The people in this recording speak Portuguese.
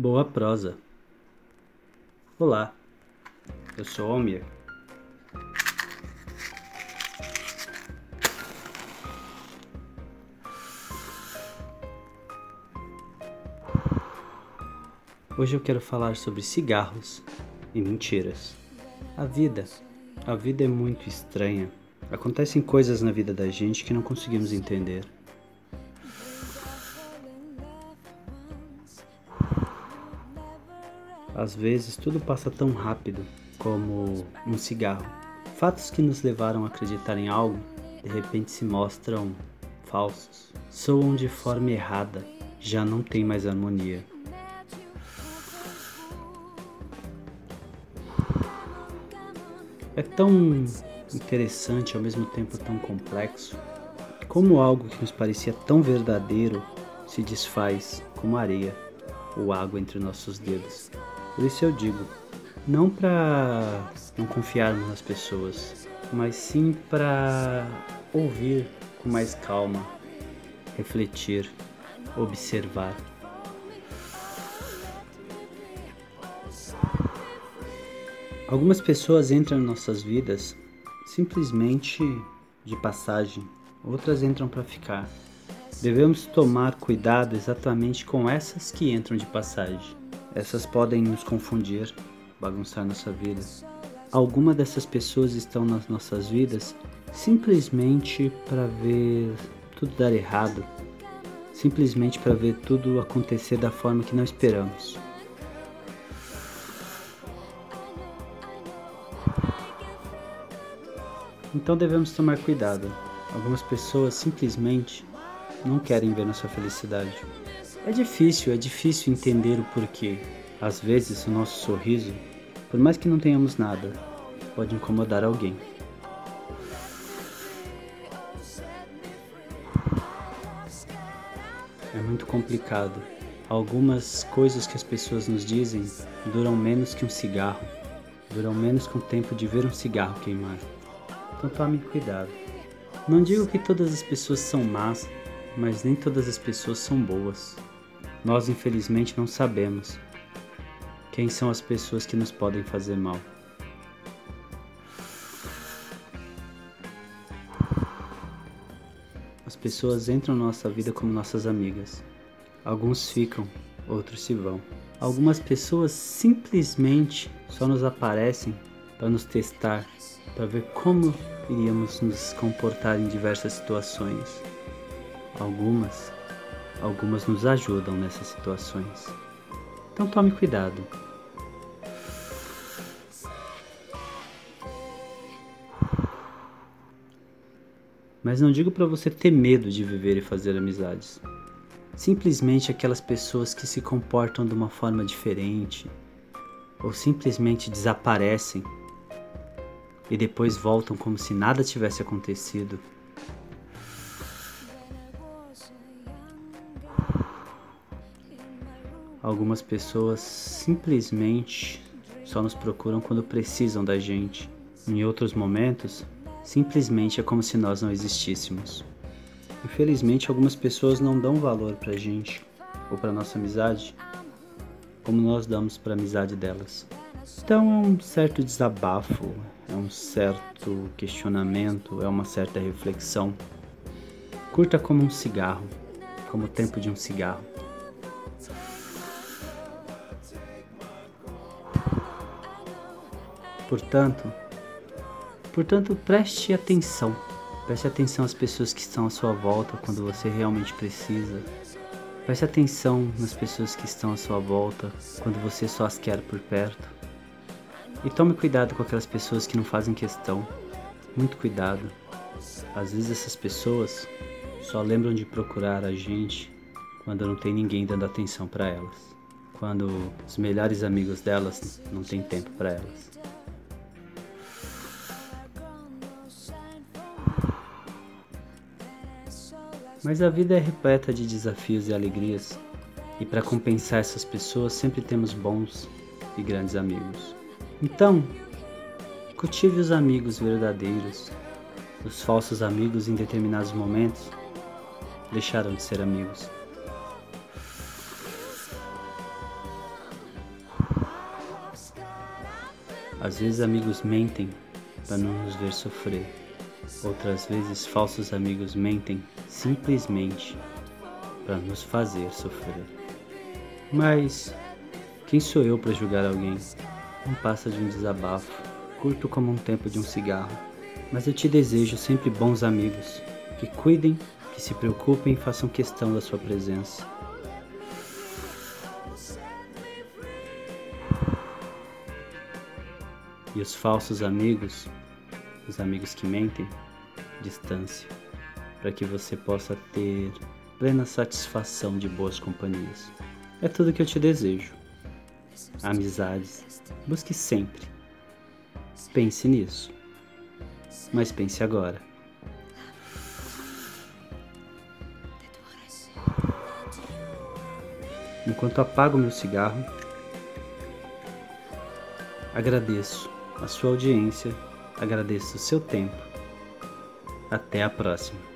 Boa prosa. Olá, eu sou Almir. Hoje eu quero falar sobre cigarros e mentiras. A vida, a vida é muito estranha. Acontecem coisas na vida da gente que não conseguimos entender. Às vezes tudo passa tão rápido como um cigarro. Fatos que nos levaram a acreditar em algo de repente se mostram falsos, soam de forma errada, já não tem mais harmonia. É tão interessante ao mesmo tempo tão complexo como algo que nos parecia tão verdadeiro se desfaz como areia ou água entre nossos dedos. Por isso eu digo, não para não confiarmos nas pessoas, mas sim para ouvir com mais calma, refletir, observar. Algumas pessoas entram em nossas vidas simplesmente de passagem, outras entram para ficar. Devemos tomar cuidado exatamente com essas que entram de passagem. Essas podem nos confundir, bagunçar nossa vida. Alguma dessas pessoas estão nas nossas vidas simplesmente para ver tudo dar errado, simplesmente para ver tudo acontecer da forma que não esperamos. Então devemos tomar cuidado. Algumas pessoas simplesmente não querem ver nossa felicidade. É difícil, é difícil entender o porquê. Às vezes, o nosso sorriso, por mais que não tenhamos nada, pode incomodar alguém. É muito complicado. Algumas coisas que as pessoas nos dizem duram menos que um cigarro, duram menos que um tempo de ver um cigarro queimar. Então tome cuidado. Não digo que todas as pessoas são más, mas nem todas as pessoas são boas. Nós, infelizmente, não sabemos quem são as pessoas que nos podem fazer mal. As pessoas entram na nossa vida como nossas amigas. Alguns ficam, outros se vão. Algumas pessoas simplesmente só nos aparecem para nos testar, para ver como iríamos nos comportar em diversas situações. Algumas algumas nos ajudam nessas situações. Então tome cuidado. Mas não digo para você ter medo de viver e fazer amizades. Simplesmente aquelas pessoas que se comportam de uma forma diferente ou simplesmente desaparecem e depois voltam como se nada tivesse acontecido. Algumas pessoas simplesmente só nos procuram quando precisam da gente. Em outros momentos, simplesmente é como se nós não existíssemos. Infelizmente, algumas pessoas não dão valor pra gente ou pra nossa amizade como nós damos pra amizade delas. Então é um certo desabafo, é um certo questionamento, é uma certa reflexão. Curta como um cigarro, como o tempo de um cigarro. Portanto, portanto, preste atenção. Preste atenção às pessoas que estão à sua volta quando você realmente precisa. Preste atenção nas pessoas que estão à sua volta quando você só as quer por perto. E tome cuidado com aquelas pessoas que não fazem questão. Muito cuidado. Às vezes essas pessoas só lembram de procurar a gente quando não tem ninguém dando atenção para elas. Quando os melhores amigos delas não têm tempo para elas. Mas a vida é repleta de desafios e alegrias, e para compensar essas pessoas sempre temos bons e grandes amigos. Então, cultive os amigos verdadeiros. Os falsos amigos, em determinados momentos, deixaram de ser amigos. Às vezes, amigos mentem para não nos ver sofrer. Outras vezes falsos amigos mentem simplesmente para nos fazer sofrer. Mas quem sou eu para julgar alguém? Não passa de um desabafo, curto como um tempo de um cigarro. Mas eu te desejo sempre bons amigos, que cuidem, que se preocupem e façam questão da sua presença. E os falsos amigos, os amigos que mentem, distância, para que você possa ter plena satisfação de boas companhias. É tudo que eu te desejo. Amizades, busque sempre. Pense nisso. Mas pense agora. Enquanto apago meu cigarro, agradeço a sua audiência, agradeço o seu tempo. Até a próxima.